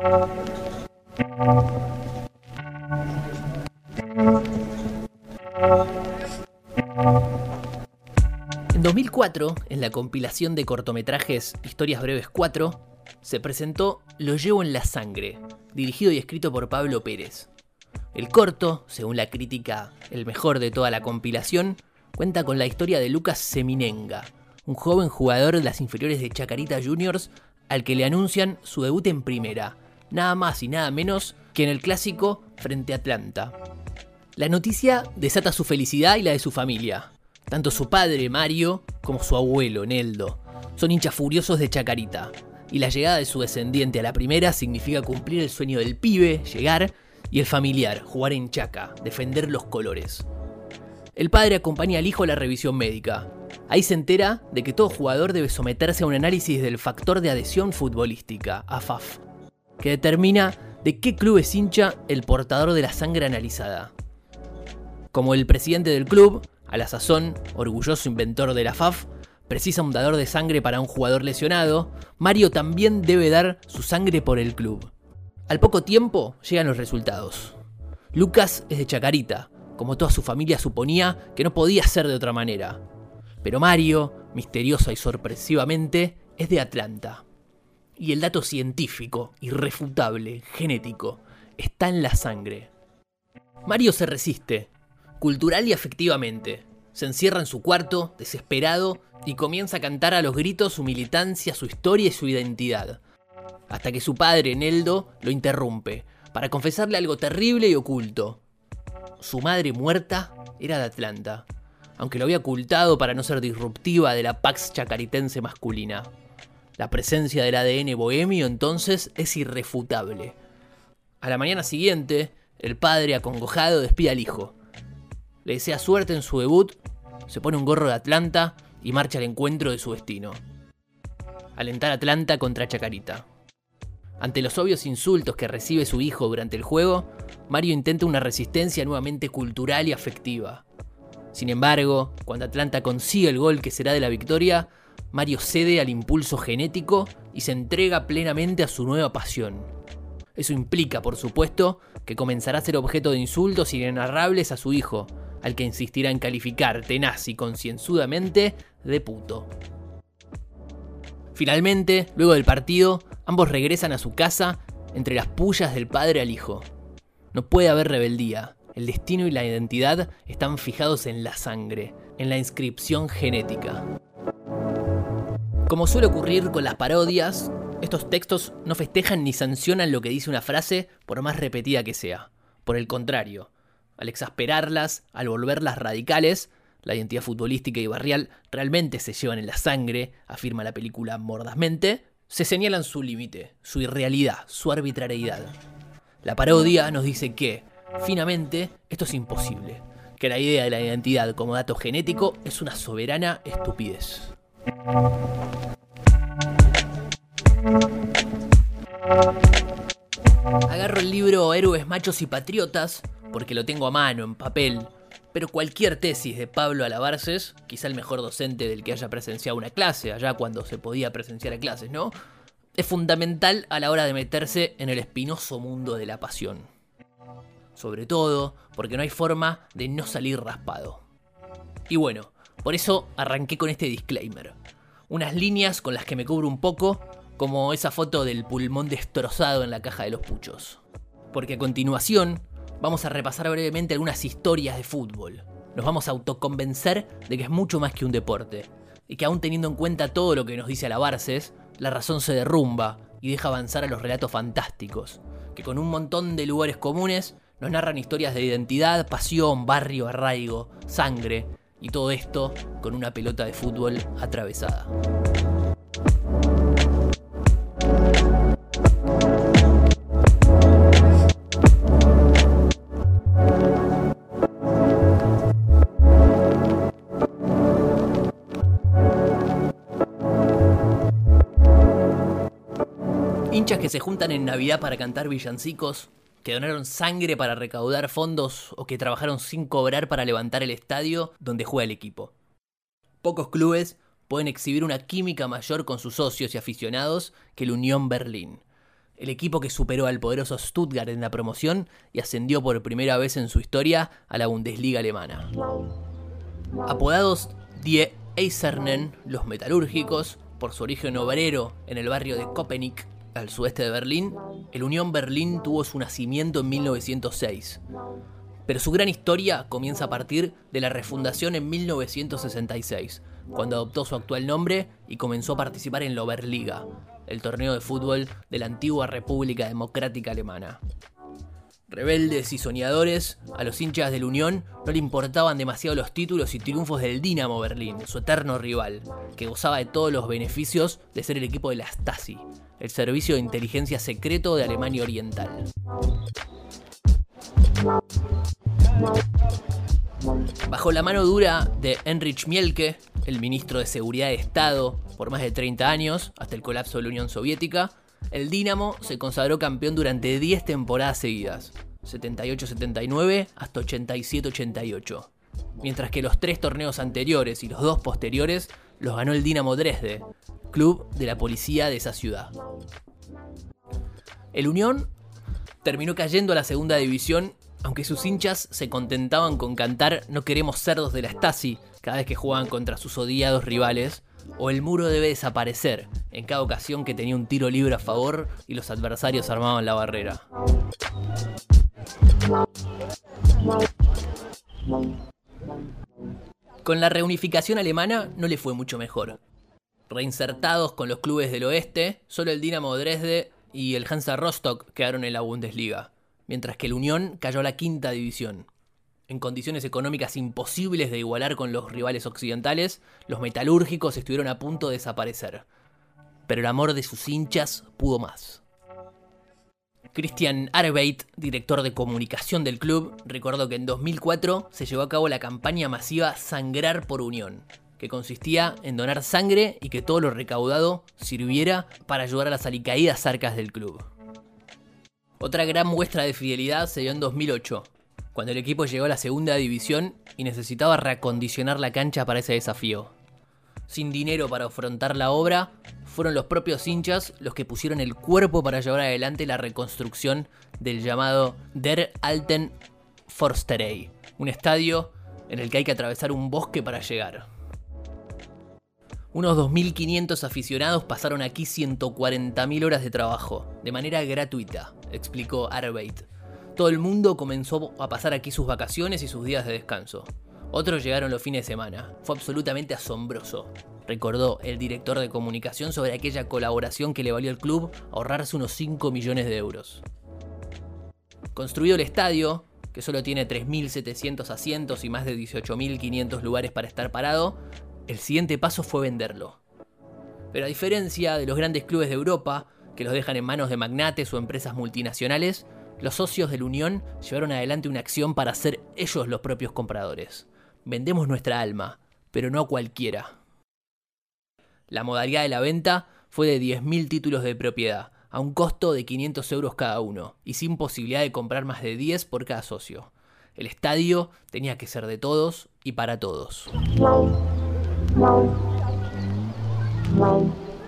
En 2004, en la compilación de cortometrajes Historias Breves 4, se presentó Lo llevo en la sangre, dirigido y escrito por Pablo Pérez. El corto, según la crítica el mejor de toda la compilación, cuenta con la historia de Lucas Seminenga, un joven jugador de las inferiores de Chacarita Juniors al que le anuncian su debut en primera, nada más y nada menos que en el clásico frente a Atlanta. La noticia desata su felicidad y la de su familia. Tanto su padre, Mario, como su abuelo, Neldo, son hinchas furiosos de Chacarita, y la llegada de su descendiente a la primera significa cumplir el sueño del pibe, llegar, y el familiar, jugar en Chaca, defender los colores. El padre acompaña al hijo a la revisión médica. Ahí se entera de que todo jugador debe someterse a un análisis del factor de adhesión futbolística, AFAF, que determina de qué club es hincha el portador de la sangre analizada. Como el presidente del club, a la sazón, orgulloso inventor de la FAF, precisa un dador de sangre para un jugador lesionado, Mario también debe dar su sangre por el club. Al poco tiempo llegan los resultados. Lucas es de Chacarita, como toda su familia suponía que no podía ser de otra manera. Pero Mario, misteriosa y sorpresivamente, es de Atlanta. Y el dato científico, irrefutable, genético, está en la sangre. Mario se resiste, cultural y afectivamente. Se encierra en su cuarto, desesperado, y comienza a cantar a los gritos su militancia, su historia y su identidad. Hasta que su padre, Neldo, lo interrumpe, para confesarle algo terrible y oculto. Su madre muerta era de Atlanta, aunque lo había ocultado para no ser disruptiva de la pax chacaritense masculina. La presencia del ADN bohemio entonces es irrefutable. A la mañana siguiente, el padre acongojado despide al hijo. Le desea suerte en su debut, se pone un gorro de Atlanta y marcha al encuentro de su destino. Alentar Atlanta contra Chacarita. Ante los obvios insultos que recibe su hijo durante el juego, Mario intenta una resistencia nuevamente cultural y afectiva. Sin embargo, cuando Atlanta consigue el gol que será de la victoria, Mario cede al impulso genético y se entrega plenamente a su nueva pasión. Eso implica, por supuesto, que comenzará a ser objeto de insultos inenarrables a su hijo, al que insistirá en calificar tenaz y concienzudamente de puto. Finalmente, luego del partido, ambos regresan a su casa entre las pullas del padre al hijo. No puede haber rebeldía. El destino y la identidad están fijados en la sangre, en la inscripción genética. Como suele ocurrir con las parodias, estos textos no festejan ni sancionan lo que dice una frase por más repetida que sea. Por el contrario, al exasperarlas, al volverlas radicales, la identidad futbolística y barrial realmente se llevan en la sangre, afirma la película mordazmente, se señalan su límite, su irrealidad, su arbitrariedad. La parodia nos dice que, finamente, esto es imposible, que la idea de la identidad como dato genético es una soberana estupidez. Agarro el libro Héroes, Machos y Patriotas porque lo tengo a mano, en papel. Pero cualquier tesis de Pablo Alabarces, quizá el mejor docente del que haya presenciado una clase, allá cuando se podía presenciar a clases, ¿no? Es fundamental a la hora de meterse en el espinoso mundo de la pasión. Sobre todo porque no hay forma de no salir raspado. Y bueno, por eso arranqué con este disclaimer. Unas líneas con las que me cubro un poco, como esa foto del pulmón destrozado en la caja de los puchos. Porque a continuación vamos a repasar brevemente algunas historias de fútbol. Nos vamos a autoconvencer de que es mucho más que un deporte, y que aún teniendo en cuenta todo lo que nos dice Alabarces, la razón se derrumba y deja avanzar a los relatos fantásticos, que con un montón de lugares comunes nos narran historias de identidad, pasión, barrio, arraigo, sangre, y todo esto con una pelota de fútbol atravesada. Hinchas que se juntan en Navidad para cantar villancicos, que donaron sangre para recaudar fondos o que trabajaron sin cobrar para levantar el estadio donde juega el equipo. Pocos clubes pueden exhibir una química mayor con sus socios y aficionados que el Unión Berlín. el equipo que superó al poderoso Stuttgart en la promoción y ascendió por primera vez en su historia a la Bundesliga alemana. Apodados Die Eisernen, los metalúrgicos, por su origen obrero en el barrio de Köpenick, al sudeste de Berlín, el Unión Berlín tuvo su nacimiento en 1906. Pero su gran historia comienza a partir de la refundación en 1966, cuando adoptó su actual nombre y comenzó a participar en la Oberliga, el torneo de fútbol de la antigua República Democrática Alemana. Rebeldes y soñadores, a los hinchas de la Unión no le importaban demasiado los títulos y triunfos del Dinamo Berlín, su eterno rival, que gozaba de todos los beneficios de ser el equipo de la Stasi, el servicio de inteligencia secreto de Alemania Oriental. Bajo la mano dura de Heinrich Mielke, el ministro de Seguridad de Estado por más de 30 años, hasta el colapso de la Unión Soviética, el Dinamo se consagró campeón durante 10 temporadas seguidas, 78-79 hasta 87-88, mientras que los tres torneos anteriores y los dos posteriores los ganó el Dinamo Dresde, club de la policía de esa ciudad. El Unión terminó cayendo a la segunda división aunque sus hinchas se contentaban con cantar No queremos cerdos de la Stasi cada vez que jugaban contra sus odiados rivales, o el muro debe desaparecer en cada ocasión que tenía un tiro libre a favor y los adversarios armaban la barrera. Con la reunificación alemana no le fue mucho mejor. Reinsertados con los clubes del oeste, solo el Dinamo Dresde y el Hansa Rostock quedaron en la Bundesliga mientras que el Unión cayó a la quinta división. En condiciones económicas imposibles de igualar con los rivales occidentales, los metalúrgicos estuvieron a punto de desaparecer. Pero el amor de sus hinchas pudo más. Christian Arbeit, director de comunicación del club, recordó que en 2004 se llevó a cabo la campaña masiva Sangrar por Unión, que consistía en donar sangre y que todo lo recaudado sirviera para ayudar a las alicaídas arcas del club. Otra gran muestra de fidelidad se dio en 2008, cuando el equipo llegó a la segunda división y necesitaba reacondicionar la cancha para ese desafío. Sin dinero para afrontar la obra, fueron los propios hinchas los que pusieron el cuerpo para llevar adelante la reconstrucción del llamado Der Alten Forsterei, un estadio en el que hay que atravesar un bosque para llegar. Unos 2.500 aficionados pasaron aquí 140.000 horas de trabajo, de manera gratuita, explicó Arbeit. Todo el mundo comenzó a pasar aquí sus vacaciones y sus días de descanso. Otros llegaron los fines de semana. Fue absolutamente asombroso, recordó el director de comunicación sobre aquella colaboración que le valió al club ahorrarse unos 5 millones de euros. Construido el estadio, que solo tiene 3.700 asientos y más de 18.500 lugares para estar parado, el siguiente paso fue venderlo. Pero a diferencia de los grandes clubes de Europa, que los dejan en manos de magnates o empresas multinacionales, los socios de la Unión llevaron adelante una acción para ser ellos los propios compradores. Vendemos nuestra alma, pero no cualquiera. La modalidad de la venta fue de 10.000 títulos de propiedad, a un costo de 500 euros cada uno, y sin posibilidad de comprar más de 10 por cada socio. El estadio tenía que ser de todos y para todos.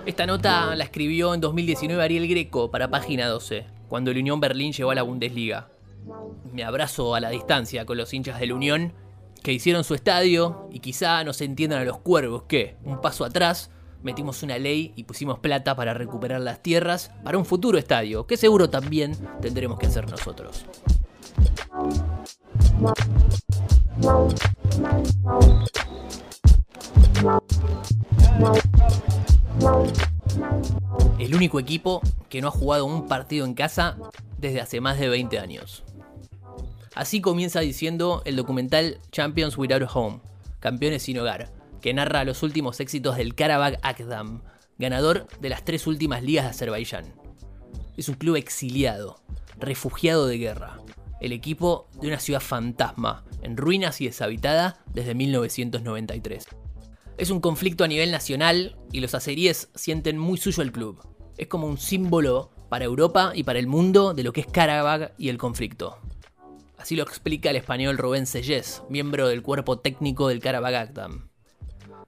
Esta nota la escribió en 2019 Ariel Greco para Página 12, cuando el Unión Berlín llegó a la Bundesliga. Me abrazo a la distancia con los hinchas del Unión que hicieron su estadio y quizá no se entiendan a los cuervos que, un paso atrás, metimos una ley y pusimos plata para recuperar las tierras para un futuro estadio, que seguro también tendremos que hacer nosotros. El único equipo que no ha jugado un partido en casa desde hace más de 20 años. Así comienza diciendo el documental Champions Without Home, Campeones sin hogar, que narra los últimos éxitos del Karabakh Akdam, ganador de las tres últimas ligas de Azerbaiyán. Es un club exiliado, refugiado de guerra, el equipo de una ciudad fantasma, en ruinas y deshabitada desde 1993. Es un conflicto a nivel nacional y los azeríes sienten muy suyo el club. Es como un símbolo para Europa y para el mundo de lo que es Karabakh y el conflicto. Así lo explica el español Rubén Sellés, miembro del cuerpo técnico del Karabakh Akdam.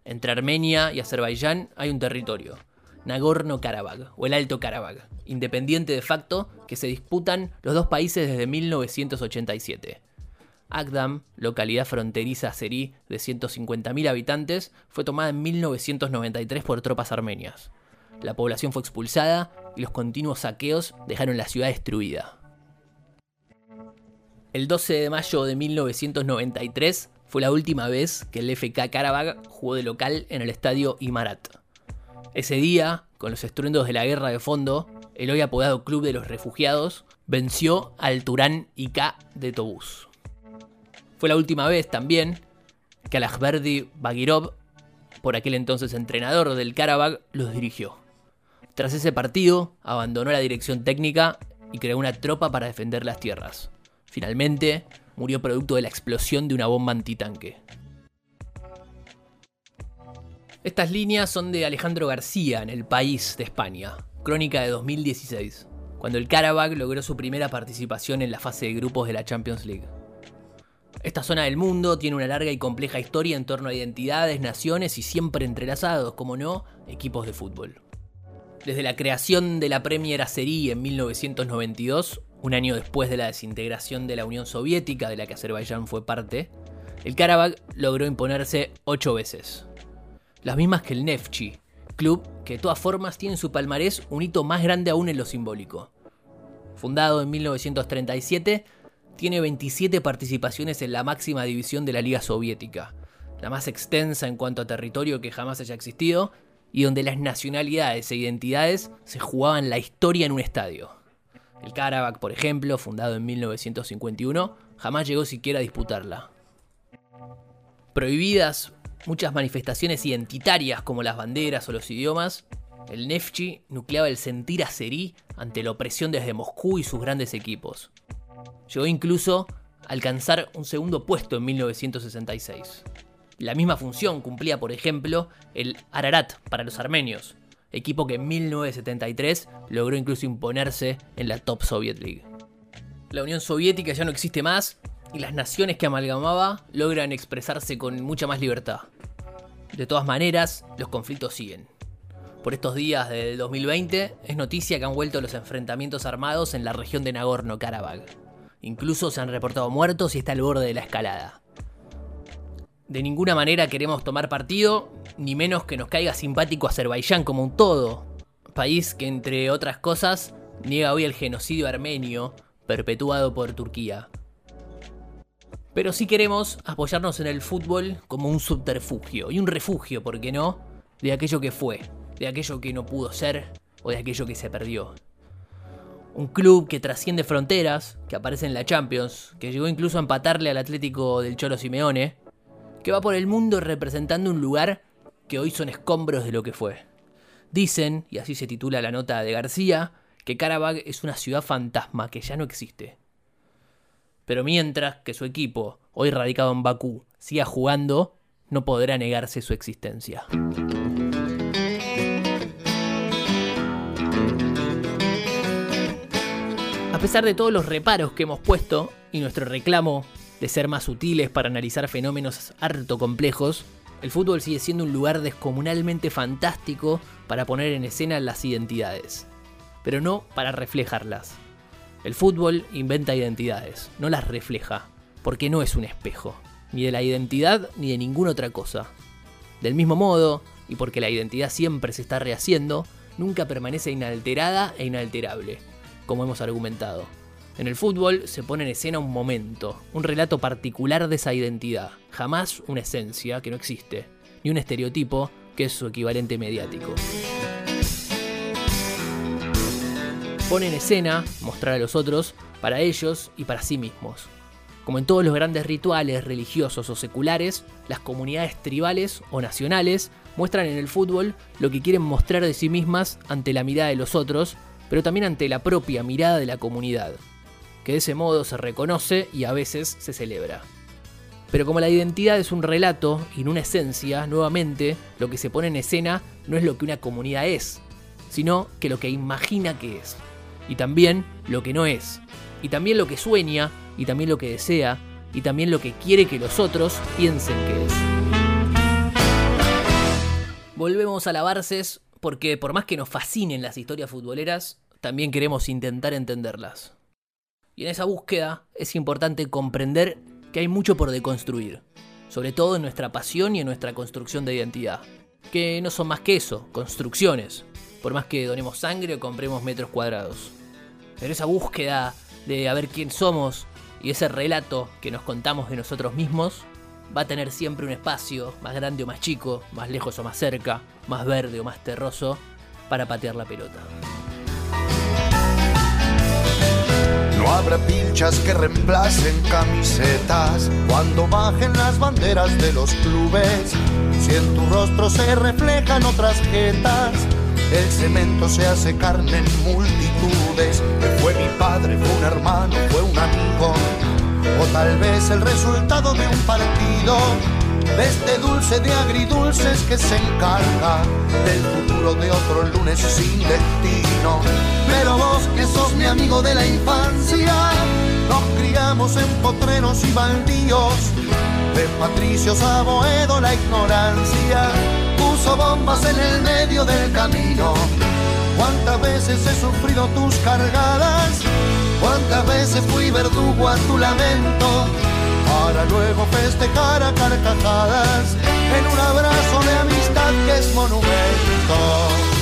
Entre Armenia y Azerbaiyán hay un territorio, Nagorno-Karabaj o el Alto Karabaj, independiente de facto que se disputan los dos países desde 1987. Agdam, localidad fronteriza azerí de 150.000 habitantes, fue tomada en 1993 por tropas armenias. La población fue expulsada y los continuos saqueos dejaron la ciudad destruida. El 12 de mayo de 1993 fue la última vez que el FK Karabag jugó de local en el estadio Imarat. Ese día, con los estruendos de la guerra de fondo, el hoy apodado Club de los Refugiados venció al Turán IK de Tobús. Fue la última vez también que Alajberdi Bagirov, por aquel entonces entrenador del Karabag, los dirigió. Tras ese partido, abandonó la dirección técnica y creó una tropa para defender las tierras. Finalmente, murió producto de la explosión de una bomba antitanque. Estas líneas son de Alejandro García en El País de España, crónica de 2016, cuando el Karabakh logró su primera participación en la fase de grupos de la Champions League. Esta zona del mundo tiene una larga y compleja historia en torno a identidades, naciones y siempre entrelazados, como no, equipos de fútbol. Desde la creación de la Premier Azerí en 1992, un año después de la desintegración de la Unión Soviética, de la que Azerbaiyán fue parte, el Karabakh logró imponerse ocho veces. Las mismas que el Neftchi, club que de todas formas tiene en su palmarés un hito más grande aún en lo simbólico. Fundado en 1937, tiene 27 participaciones en la máxima división de la Liga Soviética, la más extensa en cuanto a territorio que jamás haya existido, y donde las nacionalidades e identidades se jugaban la historia en un estadio. El Karabakh, por ejemplo, fundado en 1951, jamás llegó siquiera a disputarla. Prohibidas muchas manifestaciones identitarias como las banderas o los idiomas, el Neftchi nucleaba el sentir azerí ante la opresión desde Moscú y sus grandes equipos. Llegó incluso a alcanzar un segundo puesto en 1966. La misma función cumplía, por ejemplo, el Ararat para los armenios, equipo que en 1973 logró incluso imponerse en la Top Soviet League. La Unión Soviética ya no existe más y las naciones que amalgamaba logran expresarse con mucha más libertad. De todas maneras, los conflictos siguen. Por estos días del 2020 es noticia que han vuelto los enfrentamientos armados en la región de Nagorno-Karabaj. Incluso se han reportado muertos y está al borde de la escalada. De ninguna manera queremos tomar partido, ni menos que nos caiga simpático Azerbaiyán como un todo, país que entre otras cosas niega hoy el genocidio armenio perpetuado por Turquía. Pero sí queremos apoyarnos en el fútbol como un subterfugio y un refugio, ¿por qué no?, de aquello que fue, de aquello que no pudo ser o de aquello que se perdió. Un club que trasciende fronteras, que aparece en la Champions, que llegó incluso a empatarle al Atlético del Cholo Simeone, que va por el mundo representando un lugar que hoy son escombros de lo que fue. Dicen, y así se titula la nota de García, que Karabag es una ciudad fantasma que ya no existe. Pero mientras que su equipo, hoy radicado en Bakú, siga jugando, no podrá negarse su existencia. Pesar de todos los reparos que hemos puesto y nuestro reclamo de ser más sutiles para analizar fenómenos harto complejos, el fútbol sigue siendo un lugar descomunalmente fantástico para poner en escena las identidades, pero no para reflejarlas. El fútbol inventa identidades, no las refleja, porque no es un espejo, ni de la identidad ni de ninguna otra cosa. Del mismo modo, y porque la identidad siempre se está rehaciendo, nunca permanece inalterada e inalterable, como hemos argumentado. En el fútbol se pone en escena un momento, un relato particular de esa identidad, jamás una esencia que no existe, ni un estereotipo que es su equivalente mediático. Pone en escena, mostrar a los otros, para ellos y para sí mismos. Como en todos los grandes rituales religiosos o seculares, las comunidades tribales o nacionales muestran en el fútbol lo que quieren mostrar de sí mismas ante la mirada de los otros, pero también ante la propia mirada de la comunidad que de ese modo se reconoce y a veces se celebra. Pero como la identidad es un relato y no una esencia, nuevamente lo que se pone en escena no es lo que una comunidad es, sino que lo que imagina que es. Y también lo que no es. Y también lo que sueña, y también lo que desea, y también lo que quiere que los otros piensen que es. Volvemos a la Barces porque por más que nos fascinen las historias futboleras, también queremos intentar entenderlas. Y en esa búsqueda es importante comprender que hay mucho por deconstruir, sobre todo en nuestra pasión y en nuestra construcción de identidad, que no son más que eso, construcciones, por más que donemos sangre o compremos metros cuadrados. Pero esa búsqueda de a ver quién somos y ese relato que nos contamos de nosotros mismos va a tener siempre un espacio, más grande o más chico, más lejos o más cerca, más verde o más terroso, para patear la pelota. Habrá pinchas que reemplacen camisetas cuando bajen las banderas de los clubes. Si en tu rostro se reflejan otras jetas, el cemento se hace carne en multitudes. Fue mi padre, fue un hermano, fue un amigo, o tal vez el resultado de un partido de este dulce de agridulces que se encarga del futuro de otro lunes sin destino. Pero vos que sos mi amigo de la infancia, en potreros y baldíos, de patricios a Boedo la ignorancia, puso bombas en el medio del camino. Cuántas veces he sufrido tus cargadas, cuántas veces fui verdugo a tu lamento para luego festejar a carcajadas en un abrazo de amistad que es monumento